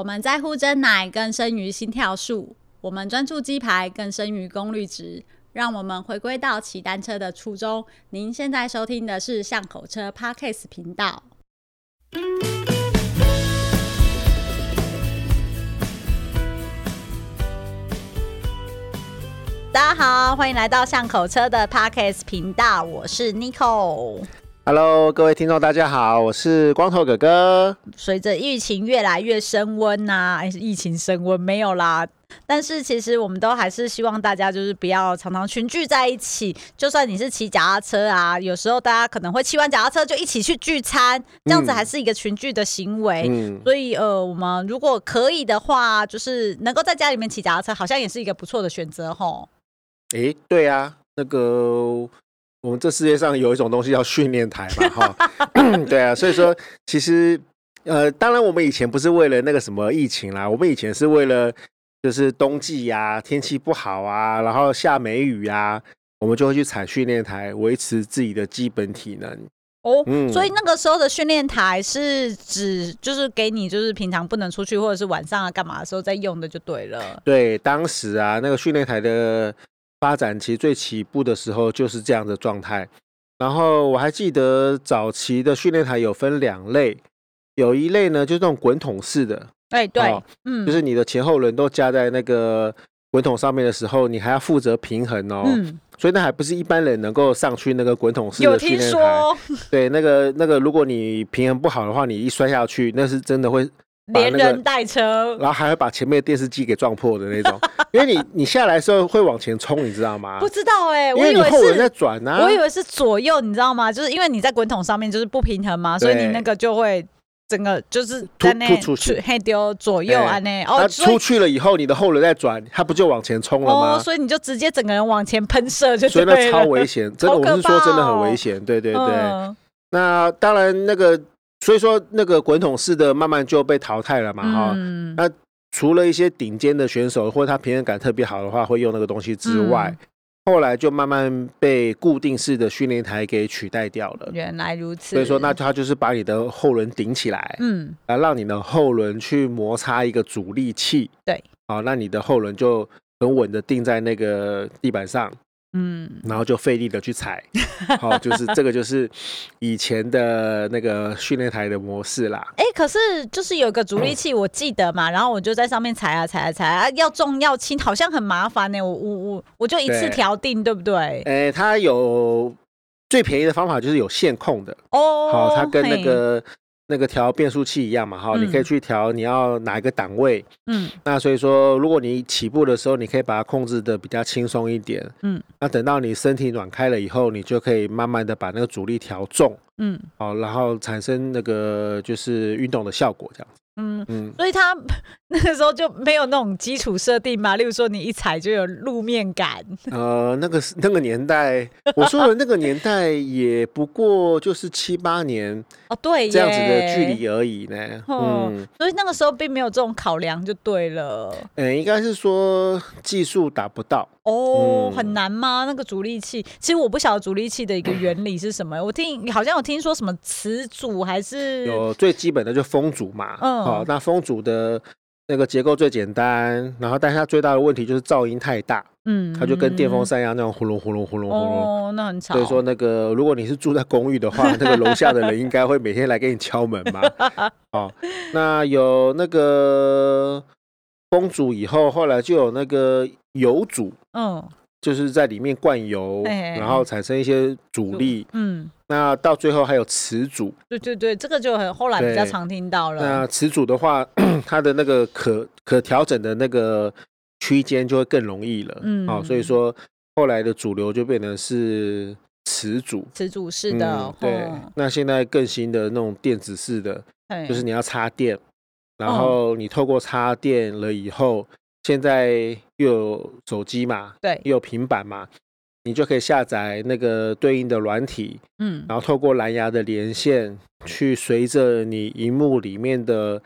我们在乎真奶更胜于心跳数，我们专注鸡排更胜于功率值。让我们回归到骑单车的初衷。您现在收听的是巷口车 Parkes 频道。大家好，欢迎来到巷口车的 Parkes 频道，我是 Nicole。Hello，各位听众，大家好，我是光头哥哥。随着疫情越来越升温呐、啊，哎，疫情升温没有啦。但是其实我们都还是希望大家就是不要常常群聚在一起。就算你是骑脚踏车啊，有时候大家可能会骑完脚踏车就一起去聚餐，这样子还是一个群聚的行为。嗯、所以呃，我们如果可以的话，就是能够在家里面骑脚踏车，好像也是一个不错的选择吼。哎，对啊，那个。我们这世界上有一种东西叫训练台嘛，哈，对啊，所以说其实呃，当然我们以前不是为了那个什么疫情啦，我们以前是为了就是冬季呀、啊，天气不好啊，然后下梅雨啊，我们就会去踩训练台，维持自己的基本体能。哦，嗯、所以那个时候的训练台是指就是给你就是平常不能出去或者是晚上啊干嘛的时候在用的就对了。对，当时啊那个训练台的。发展其实最起步的时候就是这样的状态，然后我还记得早期的训练台有分两类，有一类呢就是那种滚筒式的，哎对，哦、嗯，就是你的前后轮都加在那个滚筒上面的时候，你还要负责平衡哦，嗯，所以那还不是一般人能够上去那个滚筒式的训练台，对，那个那个如果你平衡不好的话，你一摔下去，那是真的会。连人带车，然后还会把前面的电视机给撞破的那种，因为你你下来的时候会往前冲，你知道吗？不知道哎、欸，因为你后轮在转啊，我以为是左右，你知道吗？就是因为你在滚筒上面就是不平衡嘛，所以你那个就会整个就是突突出去，嘿丢左右啊那哦，出去了以后你的后轮在转，它不就往前冲了吗？哦，所以你就直接整个人往前喷射就，所以那超危险，真的我是说真的很危险，对对对。嗯、那当然那个。所以说，那个滚筒式的慢慢就被淘汰了嘛，哈、嗯。那除了一些顶尖的选手或者他平衡感特别好的话，会用那个东西之外，嗯、后来就慢慢被固定式的训练台给取代掉了。原来如此。所以说，那他就是把你的后轮顶起来，嗯，来让你的后轮去摩擦一个阻力器，对，好，那你的后轮就很稳的定在那个地板上。嗯，然后就费力的去踩，好、哦，就是这个就是以前的那个训练台的模式啦。哎、欸，可是就是有个阻力器，我记得嘛，嗯、然后我就在上面踩啊踩啊踩啊，要重要轻，好像很麻烦呢。我我我我就一次调定，对，对不对？哎、欸，它有最便宜的方法就是有线控的哦，好，它跟那个。那个调变速器一样嘛，哈，你可以去调你要哪一个档位，嗯，那所以说，如果你起步的时候，你可以把它控制的比较轻松一点，嗯，那等到你身体暖开了以后，你就可以慢慢的把那个阻力调重，嗯，好，然后产生那个就是运动的效果，这样子。嗯嗯，所以他 那个时候就没有那种基础设定嘛，例如说你一踩就有路面感。呃，那个那个年代，我说的那个年代也不过就是七八年哦，对，这样子的距离而已呢。嗯，所以那个时候并没有这种考量就对了。嗯，应该是说技术达不到。哦，很难吗？那个阻力器，其实我不晓得阻力器的一个原理是什么。我听好像有听说什么磁阻还是有最基本的就风阻嘛。嗯，好，那风阻的那个结构最简单，然后但是它最大的问题就是噪音太大。嗯，它就跟电风扇一样那种呼隆呼隆呼隆呼隆。哦，那很吵。所以说那个如果你是住在公寓的话，那个楼下的人应该会每天来给你敲门嘛。好，那有那个风阻以后，后来就有那个。油阻，嗯，就是在里面灌油，嘿嘿嘿。然后产生一些阻力，嗯，那到最后还有磁阻，对对对，这个就很后来比较常听到了。那磁阻的话，它的那个可可调整的那个区间就会更容易了，嗯，好，所以说后来的主流就变成是磁阻，磁阻式的，嗯、对。哦、那现在更新的那种电子式的，嘿。就是你要插电，然后你透过插电了以后。现在又有手机嘛，对，又有平板嘛，你就可以下载那个对应的软体，嗯，然后透过蓝牙的连线，去随着你荧幕里面的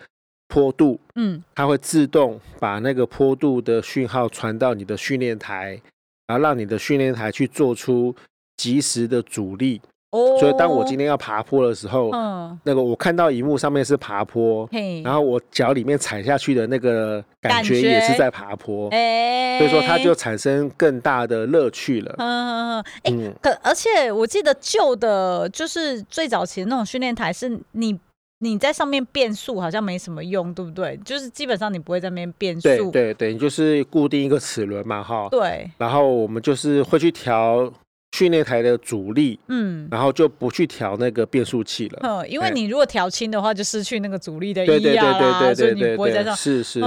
坡度，嗯，它会自动把那个坡度的讯号传到你的训练台，然后让你的训练台去做出及时的阻力。哦，所以当我今天要爬坡的时候，嗯，那个我看到荧幕上面是爬坡，嘿，然后我脚里面踩下去的那个感觉也是在爬坡，哎，所以说它就产生更大的乐趣了。嗯嗯，哎，可而且我记得旧的，就是最早期的那种训练台，是你你在上面变速好像没什么用，对不对？就是基本上你不会在那边变速，对对对，你就是固定一个齿轮嘛，哈，对，然后我们就是会去调。训练台的阻力，嗯，然后就不去调那个变速器了。嗯，因为你如果调轻的话，就失去那个阻力的意义啦。对对对你不会在上。是是是，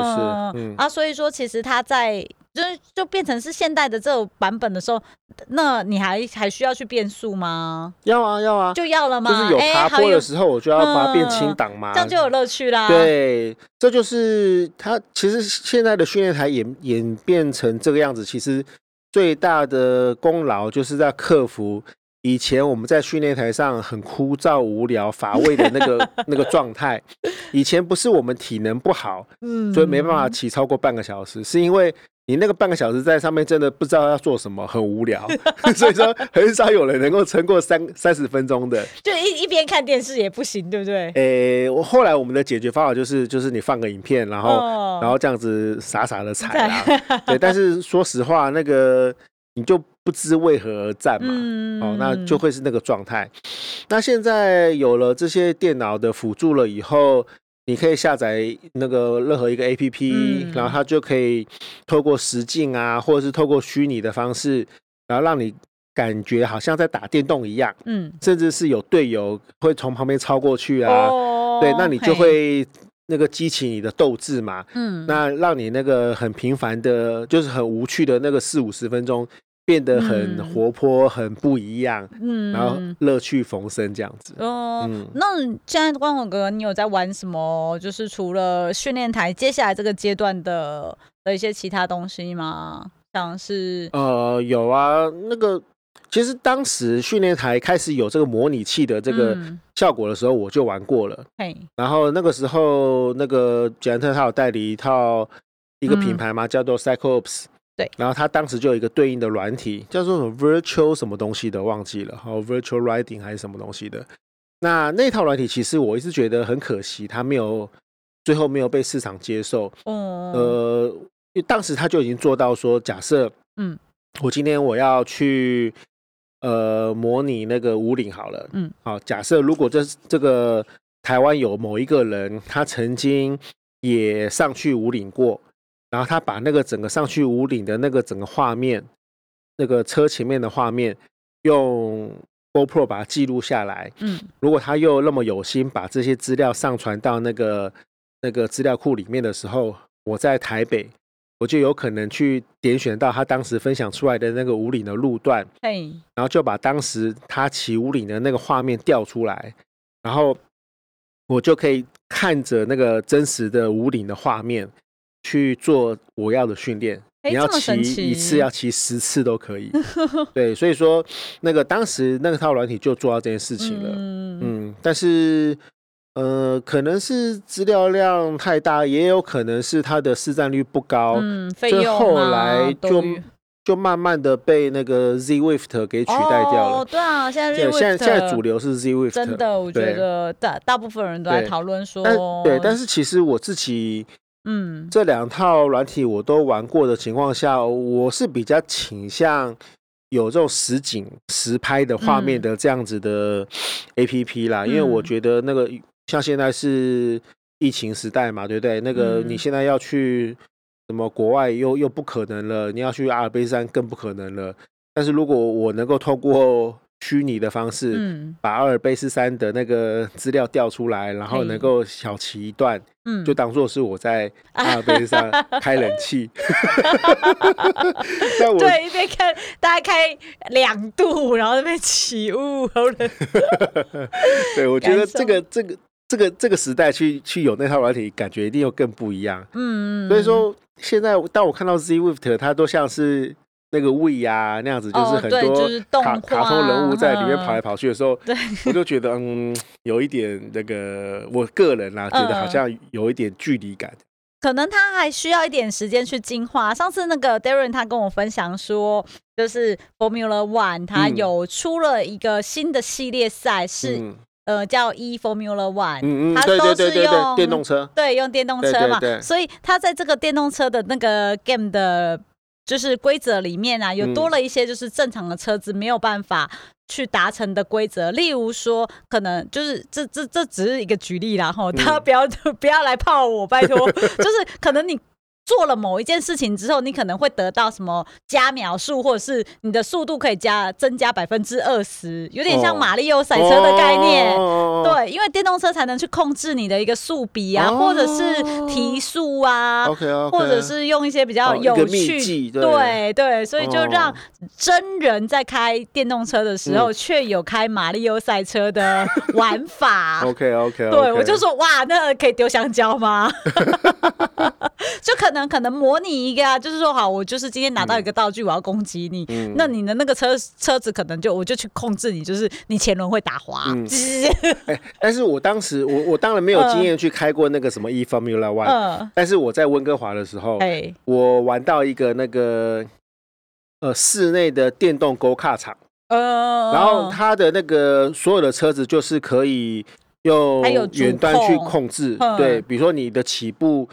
嗯啊，所以说其实它在就是就变成是现代的这种版本的时候，那你还还需要去变速吗？要啊要啊，就要了吗？就是有爬坡的时候，我就要把它变轻档嘛，这样就有乐趣啦。对，这就是它。其实现在的训练台演演变成这个样子，其实。最大的功劳就是在克服以前我们在训练台上很枯燥、无聊、乏味的那个 那个状态。以前不是我们体能不好，嗯，所以没办法骑超过半个小时，是因为。你那个半个小时在上面真的不知道要做什么，很无聊，所以说很少有人能够撑过三三十分钟的。就一一边看电视也不行，对不对？诶、欸，我后来我们的解决方法就是，就是你放个影片，然后、哦、然后这样子傻傻的踩啊。对，但是说实话，那个你就不知为何而战嘛，嗯、哦，那就会是那个状态。那现在有了这些电脑的辅助了以后。你可以下载那个任何一个 APP，嗯，然后它就可以透过实境啊，或者是透过虚拟的方式，然后让你感觉好像在打电动一样，嗯，甚至是有队友会从旁边超过去啊，哦，对，那你就会那个激起你的斗志嘛，嗯，那让你那个很平凡的，就是很无趣的那个四五十分钟。变得很活泼，嗯，很不一样，嗯，然后乐趣逢生这样子。哦，嗯，那现在光宏哥，你有在玩什么？就是除了训练台，接下来这个阶段的的一些其他东西吗？像是呃，有啊，那个其实当时训练台开始有这个模拟器的这个效果的时候，我就玩过了。嘿，嗯，然后那个时候那个捷安特他有代理一套一个品牌嘛，嗯，叫做 Cyclops。对，然后他当时就有一个对应的软体，叫做什么 Virtual 什么东西的，忘记了，好 Virtual Riding 还是什么东西的。那那套软体其实我一直觉得很可惜，它没有最后没有被市场接受。嗯，呃，因为当时他就已经做到说，假设，嗯，我今天我要去呃模拟那个五岭好了，嗯，好，假设如果这这个台湾有某一个人，他曾经也上去五岭过。然后他把那个整个上去五岭的那个整个画面，那个车前面的画面，用 GoPro 把它记录下来。嗯，如果他又那么有心把这些资料上传到那个那个资料库里面的时候，我在台北，我就有可能去点选到他当时分享出来的那个五岭的路段。嘿，然后就把当时他骑五岭的那个画面调出来，然后我就可以看着那个真实的五岭的画面。去做我要的训练，你要骑一次，要骑十次都可以。对，所以说那个当时那个套软体就做到这件事情了。嗯，嗯，但是呃，可能是资料量太大，也有可能是它的市占率不高。嗯，费用啊，后来就就慢慢的被那个 Zwift 给取代掉了。哦，对啊，现在现在现在主流是 Zwift，真的，我觉得大大部分人都在讨论说，对，但是其实我自己。嗯，这两套软体我都玩过的情况下，我是比较倾向有这种实景实拍的画面的这样子的 APP 啦，嗯、因为我觉得那个像现在是疫情时代嘛，对不对？那个你现在要去什么国外又又不可能了，你要去阿尔卑斯山更不可能了。但是如果我能够透过虚拟的方式，嗯，把阿尔卑斯山的那个资料调出来，然后能够小骑一段，嗯，就当做是我在阿尔卑斯山 开冷气。我对，一边看大概开两度，然后那边起雾，好冷。对，我觉得这个这个这个这个时代去去有那套软体，感觉一定又更不一样。嗯，所以说现在当我看到 Zwift，它都像是。那个 Wii 呀，那样子就是很多卡、哦就是、卡通人物在里面跑来跑去的时候，对。我就觉得嗯，有一点那个，我个人啊，觉得好像有一点距离感。可能他还需要一点时间去进化。上次那个 Darren 他跟我分享说，就是 Formula One 他有出了一个新的系列赛，是、嗯、呃叫 E Formula One，嗯嗯，它都是用电动车，对，用电动车嘛，所以他在这个电动车的那个 game 的，就是规则里面啊，有多了一些就是正常的车子没有办法。去达成的规则，例如说，可能就是这这这只是一个举例啦，吼，大家不要 不要来泡我，拜托，就是可能你。做了某一件事情之后，你可能会得到什么加秒数，或者是你的速度可以加增加百分之二十，有点像马里奥赛车的概念。Oh. Oh. 对，因为电动车才能去控制你的一个速比啊，oh. 或者是提速啊，okay, okay. 或者是用一些比较有趣，对对，对，所以就让真人在开电动车的时候，却有开马里奥赛车的玩法。OK OK，, okay. 对我就说哇，那、可以丢香蕉吗？就可能可能模拟一个啊，就是说好，我就是今天拿到一个道具，我要攻击你，嗯，那你的那个车车子可能就我就去控制你，就是你前轮会打滑。嗯。欸，但是我当时我我当然没有经验去开过那个什么 E Formula One，嗯，但是我在温哥华的时候，欸，我玩到一个那个呃室内的电动 Go Kart 场，呃，然后它的那个所有的车子就是可以用远端去控制，对，比如说你的起步。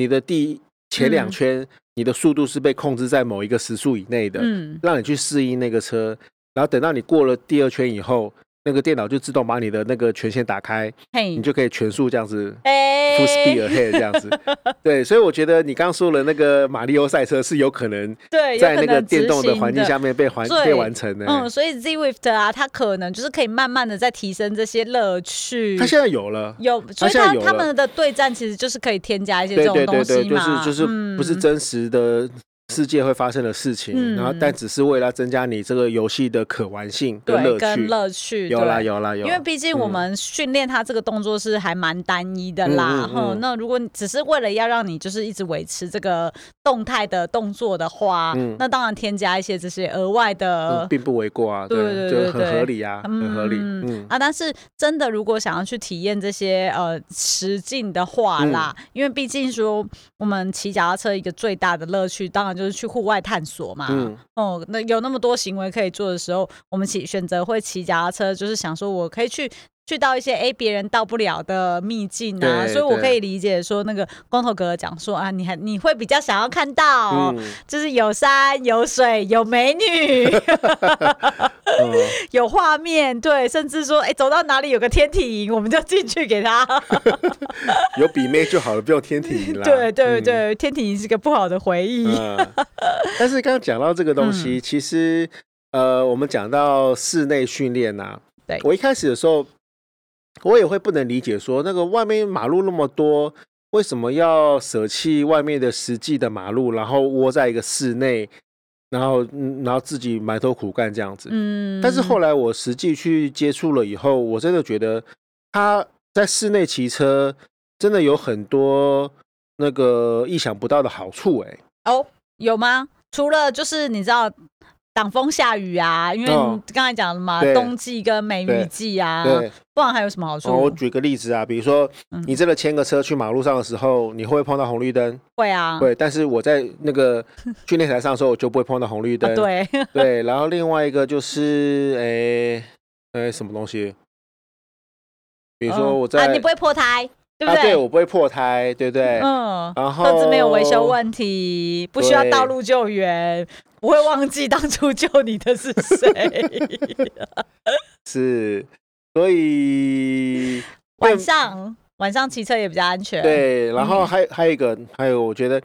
你的第前两圈，你的速度是被控制在某一个时速以内的，嗯，让你去适应那个车，然后等到你过了第二圈以后。那个电脑就自动把你的那个权限打开你就可以全速这样子，full speed ahead 这样子，对，所以我觉得你刚刚说的那个马里奥赛车是有可能在那个电动的环境下面被完被完成的，嗯，所以 Zwift 啊，它可能就是可以慢慢的在提升这些乐趣。它现在有了，有，所以它他们的对战其实就是可以添加一些这种东西嘛，对对对对，就是就是不是真实的。嗯世界会发生的事情，嗯、然后但只是为了增加你这个游戏的可玩性跟乐趣，跟乐趣有啦有啦有。因为毕竟我们训练它这个动作是还蛮单一的啦，哈、嗯。那如果只是为了要让你就是一直维持这个动态的动作的话，嗯、那当然添加一些这些额外的，嗯、并不为过啊，对对对，很合理啊，嗯、很合理。嗯。啊，但是真的如果想要去体验这些呃实境的话啦，嗯、因为毕竟说我们骑脚踏车一个最大的乐趣，当然就是去户外探索嘛，嗯，哦，那有那么多行为可以做的时候，我们骑选择会骑脚踏车，就是想说我可以去去到一些哎别人到不了的秘境啊，所以我可以理解说那个光头哥哥讲说啊，你还你会比较想要看到，嗯、就是有山有水有美女，嗯、有画面，对，甚至说哎走到哪里有个天体营，我们就进去给他，有比妹就好了，不用天体营了。对对对，嗯、天体营是个不好的回忆。嗯、但是刚刚讲到这个东西，嗯、其实呃，我们讲到室内训练呐，对。我一开始的时候。我也会不能理解，说那个外面马路那么多，为什么要舍弃外面的实际的马路，然后窝在一个室内，然后然后自己埋头苦干这样子。嗯。但是后来我实际去接触了以后，我真的觉得他在室内骑车真的有很多那个意想不到的好处。哎，哦，有吗？除了就是你知道。挡风下雨啊，因为你刚才讲了嘛，哦、冬季跟梅雨季啊，不然还有什么好处？哦、我举个例子啊，比如说你真的牵个车去马路上的时候，你会不会碰到红绿灯？会啊，对。但是我在那个 训练台上的时候，我就不会碰到红绿灯。啊、对对，然后另外一个就是，哎、欸、哎、欸，什么东西？比如说我在，啊、你不会破胎。对不对？啊、对，我不会破胎，对不对？嗯，然后车子没有维修问题，不需要道路救援，不会忘记当初救你的是谁。是，所以 晚上晚上骑车也比较安全。对，然后还、嗯、还有一个，还有我觉得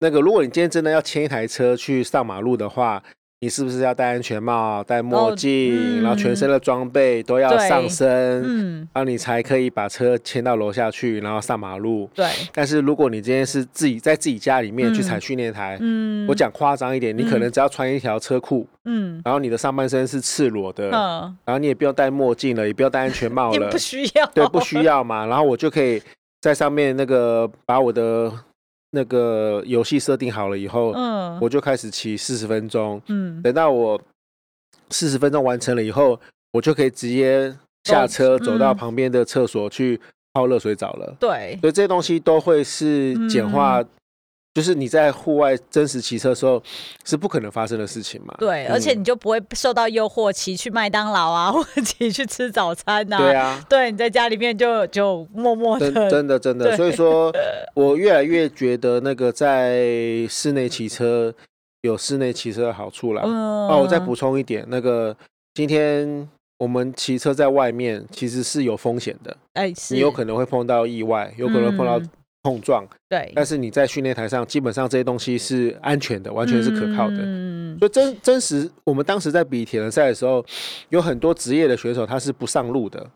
那个，如果你今天真的要牵一台车去上马路的话。你是不是要戴安全帽、戴墨镜，哦嗯、然后全身的装备都要上身，嗯，然后你才可以把车牵到楼下去，然后上马路。对。但是如果你今天是自己在自己家里面去踩训练台，嗯，我讲夸张一点，你可能只要穿一条车裤，嗯，然后你的上半身是赤裸的，嗯，然后你也不用戴墨镜了，也不用戴安全帽 了，不需要，对，不需要嘛。然后我就可以在上面那个把我的。那个游戏设定好了以后，嗯，我就开始骑四十分钟，嗯，等到我四十分钟完成了以后，我就可以直接下车走到旁边的厕所去泡热水澡了。对，所以这些东西都会是简化。嗯就是你在户外真实骑车的时候是不可能发生的事情嘛？对，而且你就不会受到诱惑骑去麦当劳啊，或者骑去吃早餐呐。对啊，对，你在家里面就就默默的，真的真的。所以说，我越来越觉得那个在室内骑车有室内骑车的好处啦。嗯，那我再补充一点，那个今天我们骑车在外面其实是有风险的。哎，是，你有可能会碰到意外，有可能碰到。碰撞，对，但是你在训练台上，基本上这些东西是安全的，完全是可靠的。嗯，所以真真实，我们当时在比铁人赛的时候，有很多职业的选手他是不上路的，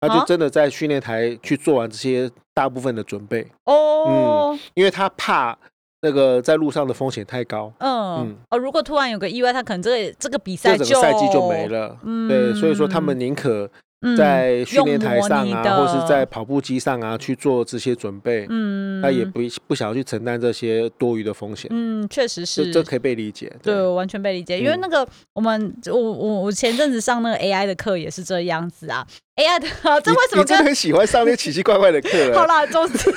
他就真的在训练台去做完这些大部分的准备。哦，嗯，因为他怕那个在路上的风险太高。嗯嗯，哦，如果突然有个意外，他可能这个这个比赛就整个赛季就没了。嗯，对，所以说他们宁可。在训练台上啊，或是在跑步机上啊，去做这些准备，嗯，他也不不想要去承担这些多余的风险，嗯，确实是，这可以被理解，对，对完全被理解，因为那个我们我我我前阵子上那个 AI 的课也是这样子啊，AI 的，这为什么真的很喜欢上那些奇奇怪怪的课？好啦，总之。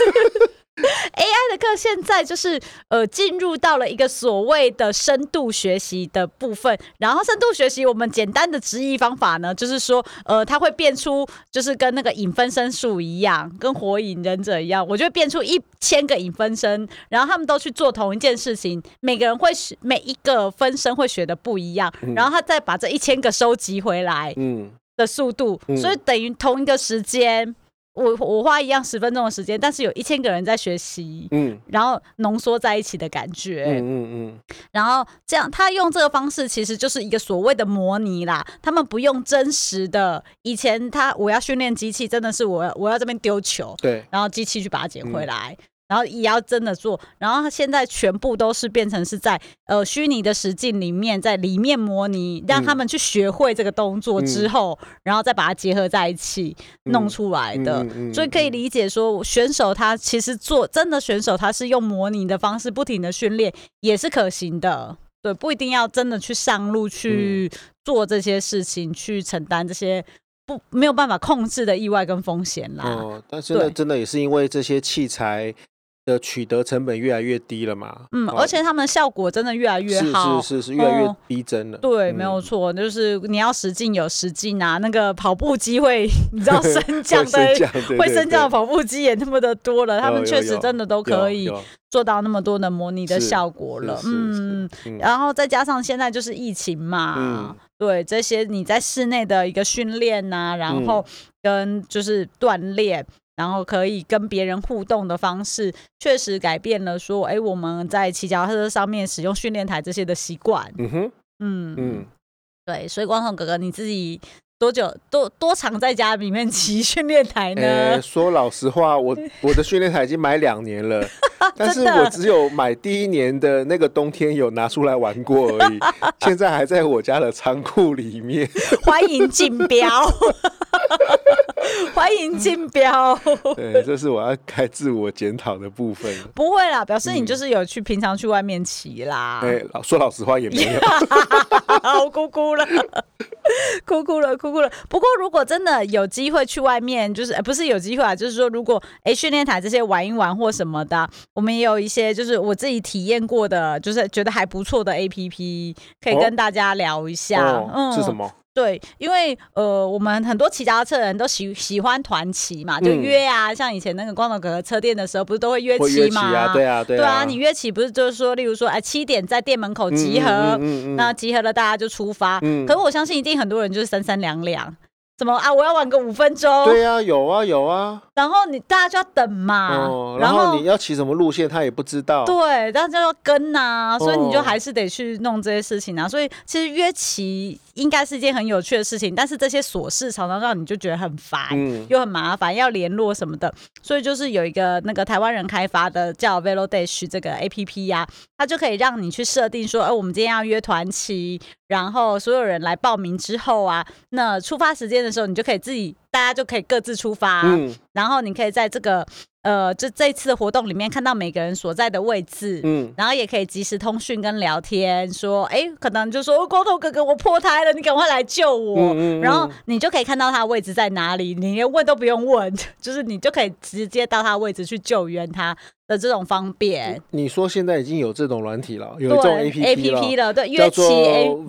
AI 的课现在就是呃进入到了一个所谓的深度学习的部分，然后深度学习我们简单的直译方法呢，就是说呃它会变出就是跟那个影分身术一样，跟火影忍者一样，我就会变出一千个影分身，然后他们都去做同一件事情，每个人会学每一个分身会学的不一样，然后他再把这一千个收集回来，嗯。的速度，所以等于同一个时间。我我花一样十分钟的时间，但是有一千个人在学习，嗯，然后浓缩在一起的感觉，嗯嗯嗯，然后这样他用这个方式其实就是一个所谓的模拟啦，他们不用真实的。以前他我要训练机器，真的是我我要这边丢球，对，然后机器去把它捡回来。嗯然后也要真的做，然后他现在全部都是变成是在呃虚拟的实境里面，在里面模拟，让他们去学会这个动作之后，嗯、然后再把它结合在一起弄出来的。所以可以理解说，选手他其实做真的选手，他是用模拟的方式不停的训练，也是可行的。对，不一定要真的去上路去做这些事情，嗯、去承担这些不没有办法控制的意外跟风险啦。哦，但是呢，真的也是因为这些器材。的取得成本越来越低了嘛？嗯，而且他们效果真的越来越好，是是是，是越来越逼真了。对，没有错，就是你要使劲有使劲啊，那个跑步机会，你知道升降的会升降 的跑步机也那么的多了，他们确实真的都可以做到那么多的模拟的效果了。嗯，然后再加上现在就是疫情嘛，对这些你在室内的一个训练呐，然后跟就是锻炼。然后可以跟别人互动的方式，确实改变了说，哎，我们在骑脚踏车上面使用训练台这些的习惯。嗯哼，嗯嗯，对，所以光头哥哥你自己多久多多常在家里面骑训练台呢？说老实话，我 我的训练台已经买两年了，但是我只有买第一年的那个冬天有拿出来玩过而已，现在还在我家的仓库里面。欢迎竞标。欢迎竞标。对，这是我要开自我检讨的部分。不会啦，表示你就是有去平常去外面骑啦。哎、嗯欸，说老实话也没有。我哭哭了，哭哭了，哭哭了。不过如果真的有机会去外面，就是、呃、不是有机会啊，就是说如果哎训练台这些玩一玩或什么的，我们也有一些就是我自己体验过的，就是觉得还不错的 APP，可以跟大家聊一下。哦、嗯，是什么？对，因为呃，我们很多骑脚踏车的人都喜喜欢团骑嘛，就约啊，嗯、像以前那个光头哥哥车店的时候，不是都会约骑嘛？啊对啊，对啊，对啊，你约骑不是就是说，例如说，哎，七点在店门口集合，那集合了大家就出发。嗯、可是我相信一定很多人就是三三两两。怎么啊？我要玩个五分钟。对呀、啊，有啊有啊。然后你大家就要等嘛。哦。然后你要骑什么路线，他也不知道。对，大家就要跟呐、啊，所以你就还是得去弄这些事情啊。哦、所以其实约骑应该是一件很有趣的事情，但是这些琐事常常让你就觉得很烦，嗯、又很麻烦，要联络什么的。所以就是有一个那个台湾人开发的叫 Velodash 这个 APP 呀、啊，它就可以让你去设定说，哎，我们今天要约团期，然后所有人来报名之后啊，那出发时间的时候，你就可以自己大家就可以各自出发，嗯，然后你可以在这个。呃，就这一次的活动里面看到每个人所在的位置，嗯，然后也可以及时通讯跟聊天，说，哎，可能就说光头哥哥，我破胎了，你赶快来救我，嗯嗯嗯，然后你就可以看到他的位置在哪里，你连问都不用问，就是你就可以直接到他的位置去救援他的这种方便。你说现在已经有这种软体了，有这种 APP 了，APP 了，对，叫做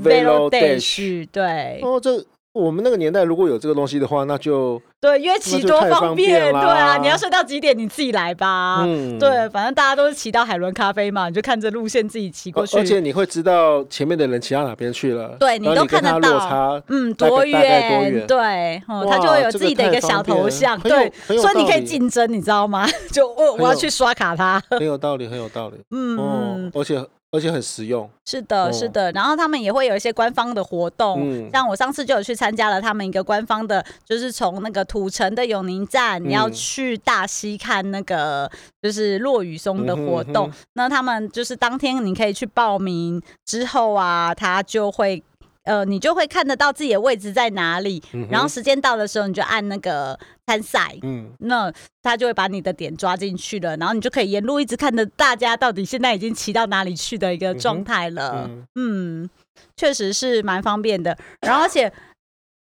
Velo Dash，对，哦，这。我们那个年代如果有这个东西的话，那就对约骑多方便，对啊，你要睡到几点你自己来吧，嗯，对，反正大家都是骑到海伦咖啡嘛，你就看着路线自己骑过去，而且你会知道前面的人骑到哪边去了，对你都看得到，嗯，多远，对，他就会有自己的一个小头像，对，所以你可以竞争，你知道吗？就我我要去刷卡他，很有道理，很有道理，嗯，而且。而且很实用，是的，是的。然后他们也会有一些官方的活动，嗯、像我上次就有去参加了他们一个官方的，就是从那个土城的永宁站，嗯、你要去大溪看那个就是落雨松的活动。嗯、哼哼，那他们就是当天你可以去报名之后啊，他就会。呃，你就会看得到自己的位置在哪里，嗯、然后时间到的时候，你就按那个参赛，嗯，那他就会把你的点抓进去了，然后你就可以沿路一直看着大家到底现在已经骑到哪里去的一个状态了，嗯，嗯，确实是蛮方便的，然后而且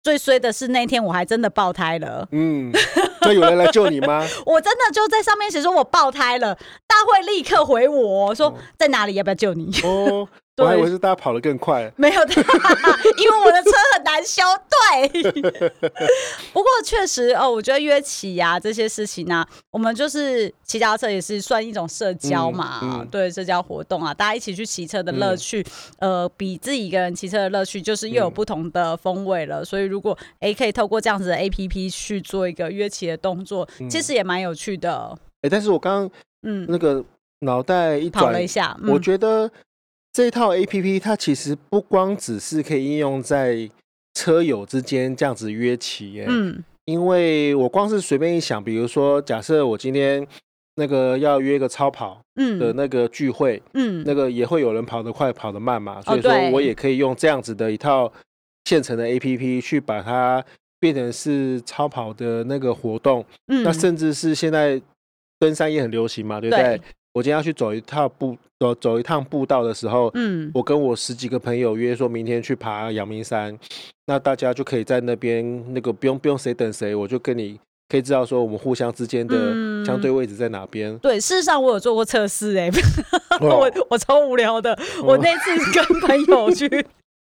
最衰的是那天我还真的爆胎了，嗯，那有人来救你吗？我真的就在上面写说我爆胎了，大会立刻回我说在哪里，要不要救你？哦。我还以为是大家跑得更快，没有的，因为我的车很难修。对，不过确实哦，我觉得约骑呀这些事情呢、啊，我们就是骑脚踏车也是算一种社交嘛，嗯嗯、对，社交活动啊，大家一起去骑车的乐趣，嗯、呃，比自己一个人骑车的乐趣就是又有不同的风味了。嗯、所以如果哎可以透过这样子的 APP 去做一个约骑的动作，嗯、其实也蛮有趣的。哎，但是我刚刚嗯那个脑袋一转跑了一下，嗯、我觉得。这一套 A P P 它其实不光只是可以应用在车友之间这样子约骑耶，嗯，因为我光是随便一想，比如说假设我今天那个要约个超跑，嗯。的那个聚会，嗯，那个也会有人跑得快跑得慢嘛，所以说我也可以用这样子的一套现成的 A P P 去把它变成是超跑的那个活动，嗯，那甚至是现在登山也很流行嘛，对不对？对我今天要去走一趟步，走走一趟步道的时候，嗯，我跟我十几个朋友约说明天去爬阳明山，那大家就可以在那边那个不用不用谁等谁，我就跟你可以知道说我们互相之间的相对位置在哪边。嗯。对，事实上我有做过测试，哎，我我超无聊的，我那次跟朋友去。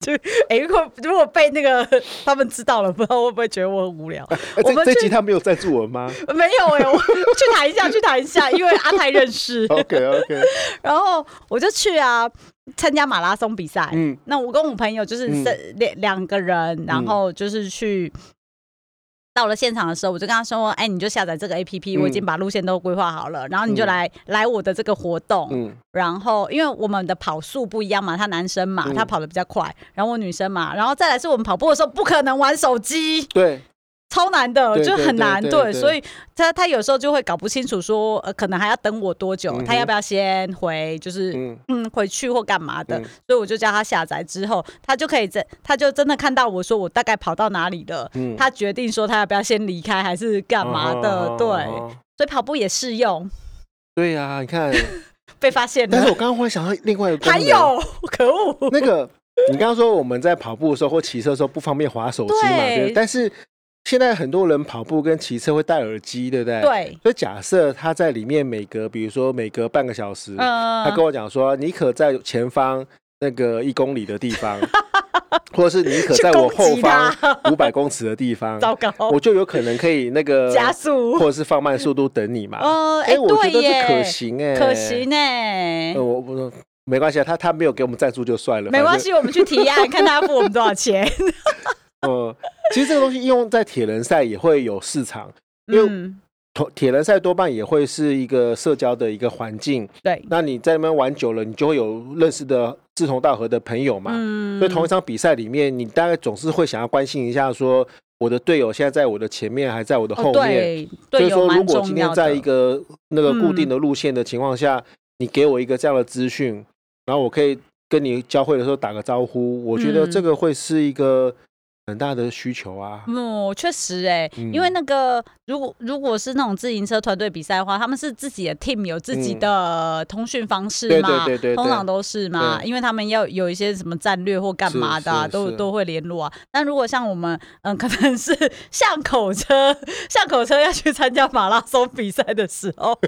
就哎，如果如果被那个他们知道了，不知道会不会觉得我很无聊？我们这集他没有赞助我吗？没有哎，我去谈一下，去谈一下，因为阿泰认识。OK OK。然后我就去啊，参加马拉松比赛。嗯，那我跟我朋友就是两两个人，然后就是去。到了现场的时候，我就跟他说：“哎，你就下载这个 APP，我已经把路线都规划好了，然后你就来来我的这个活动。然后因为我们的跑速不一样嘛，他男生嘛，他跑的比较快，然后我女生嘛，然后再来是我们跑步的时候不可能玩手机。对。”超难的，就很难，对，所以他他有时候就会搞不清楚，说呃，可能还要等我多久，他要不要先回，就是嗯。回去或干嘛的，所以我就叫他下载之后，他就可以在，他就真的看到我说我大概跑到哪里了，他决定说他要不要先离开还是干嘛的，对，所以跑步也适用。对呀，你看。被发现了，但是我刚刚忽然想到另外一个，还有可恶，那个你刚刚说我们在跑步的时候或骑车的时候不方便滑手机嘛，对，但是。现在很多人跑步跟骑车会戴耳机，对不对？对。所以假设他在里面每隔，比如说每隔半个小时，他跟我讲说，你可在前方那个一公里的地方，或者是你可在我后方五百公尺的地方，糟糕，我就有可能可以那个加速，或者是放慢速度等你嘛。哦，哎，我觉得这可行哎，可行哎。我我没关系啊，他他没有给我们赞助就算了，没关系，我们去提案，看他付我们多少钱。呃，其实这个东西应用在铁人赛也会有市场，因为铁铁人赛多半也会是一个社交的一个环境。对，那你在那边玩久了，你就会有认识的志同道合的朋友嘛。嗯，所以同一场比赛里面，你大概总是会想要关心一下，说我的队友现在在我的前面，还在我的后面。所以说，如果今天在一个那个固定的路线的情况下，你给我一个这样的资讯，然后我可以跟你交汇的时候打个招呼，我觉得这个会是一个。很大的需求啊。嗯，确实哎、欸，因为那个如果如果是那种自行车团队比赛的话，他们是自己的 team 有自己的通讯方式嘛，对对对，通常都是嘛，因为他们要有一些什么战略或干嘛的、啊，都都会联络啊。但如果像我们，嗯，可能是 巷口车，巷口车要去参加马拉松比赛的时候。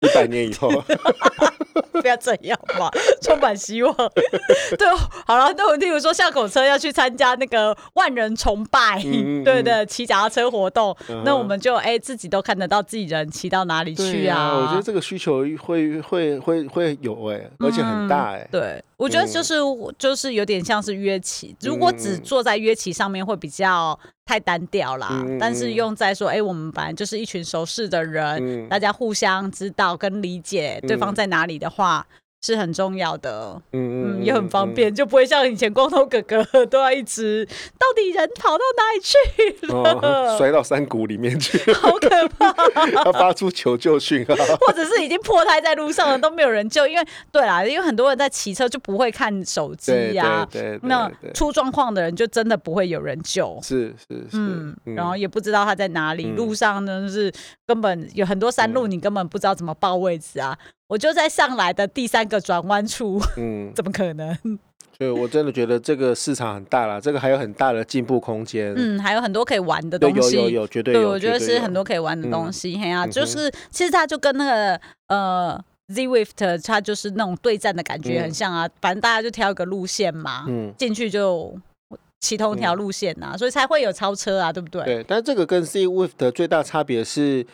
一百年以后，不要这样嘛，充满希望。对，好了，那我例如说巷口车要去参加那个万人崇拜，嗯嗯对的，骑脚踏车活动，嗯、那我们就哎、欸、自己都看得到自己人骑到哪里去啊，啊？我觉得这个需求会会会会有哎、欸，而且很大哎。对，我觉得就是、嗯、就是有点像是约骑，如果只坐在约骑上面会比较。太单调啦，嗯、但是用在说，哎、欸，我们反正就是一群熟识的人，嗯、大家互相知道跟理解对方在哪里的话。嗯是很重要的，嗯嗯，也很方便，就不会像以前光头哥哥 都要一直，到底人跑到哪里去了？摔到山谷里面去，好可怕！他发出求救讯号，或者是已经破胎在路上了，都没有人救。因为对啦，因为很多人在骑车就不会看手机呀，对，那出状况的人就真的不会有人救，是是是，嗯，然后也不知道他在哪里，路上呢是根本有很多山路，你根本不知道怎么报位置啊。我就在上来的第三个转弯处，嗯，怎么可能？所以我真的觉得这个市场很大了，这个还有很大的进步空间。嗯，还有很多可以玩的东西，有有有，绝对有。对，我觉得是很多可以玩的东西。嘿呀，就是其实它就跟那个呃 Zwift，它就是那种对战的感觉很像啊。反正大家就挑一个路线嘛，嗯，进去就骑同一条路线呐，所以才会有超车啊，对不对？对，但这个跟 Zwift 的最大差别是。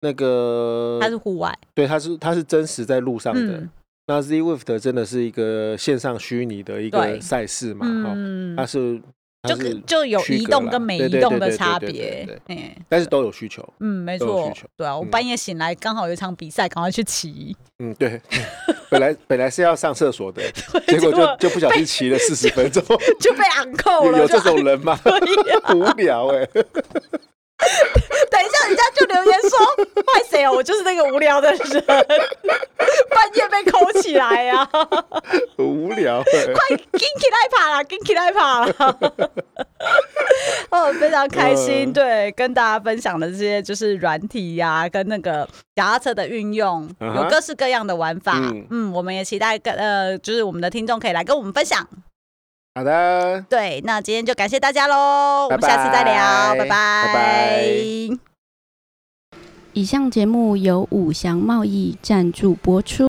那个它是户外，对，它是它是真实在路上的。嗯、那 Zwift 真的是一个线上虚拟的一个赛事嘛？嗯，它是，它是就就有移动跟没移动的差别，但是都有需求。嗯，没错，对啊，我半夜醒来刚好有一场比赛，赶快去骑。嗯，对，本来本来是要上厕所的，结果就就不小心骑了四十分钟，就被昂扣了。有这种人吗？无聊哎。等一下，人家就留言说：“怪谁啊？我就是那个无聊的人，半夜被扣起来呀、啊，很无聊。快跟起来跑了，跟起来跑啦。哦，非常开心，对，跟大家分享的这些就是软体呀、啊，跟那个脚踏车的运用，有各式各样的玩法。嗯，嗯，我们也期待跟呃，就是我们的听众可以来跟我们分享。”好的，对，那今天就感谢大家喽，我们下次再聊，拜拜。拜拜。以上节目由五祥贸易赞助播出。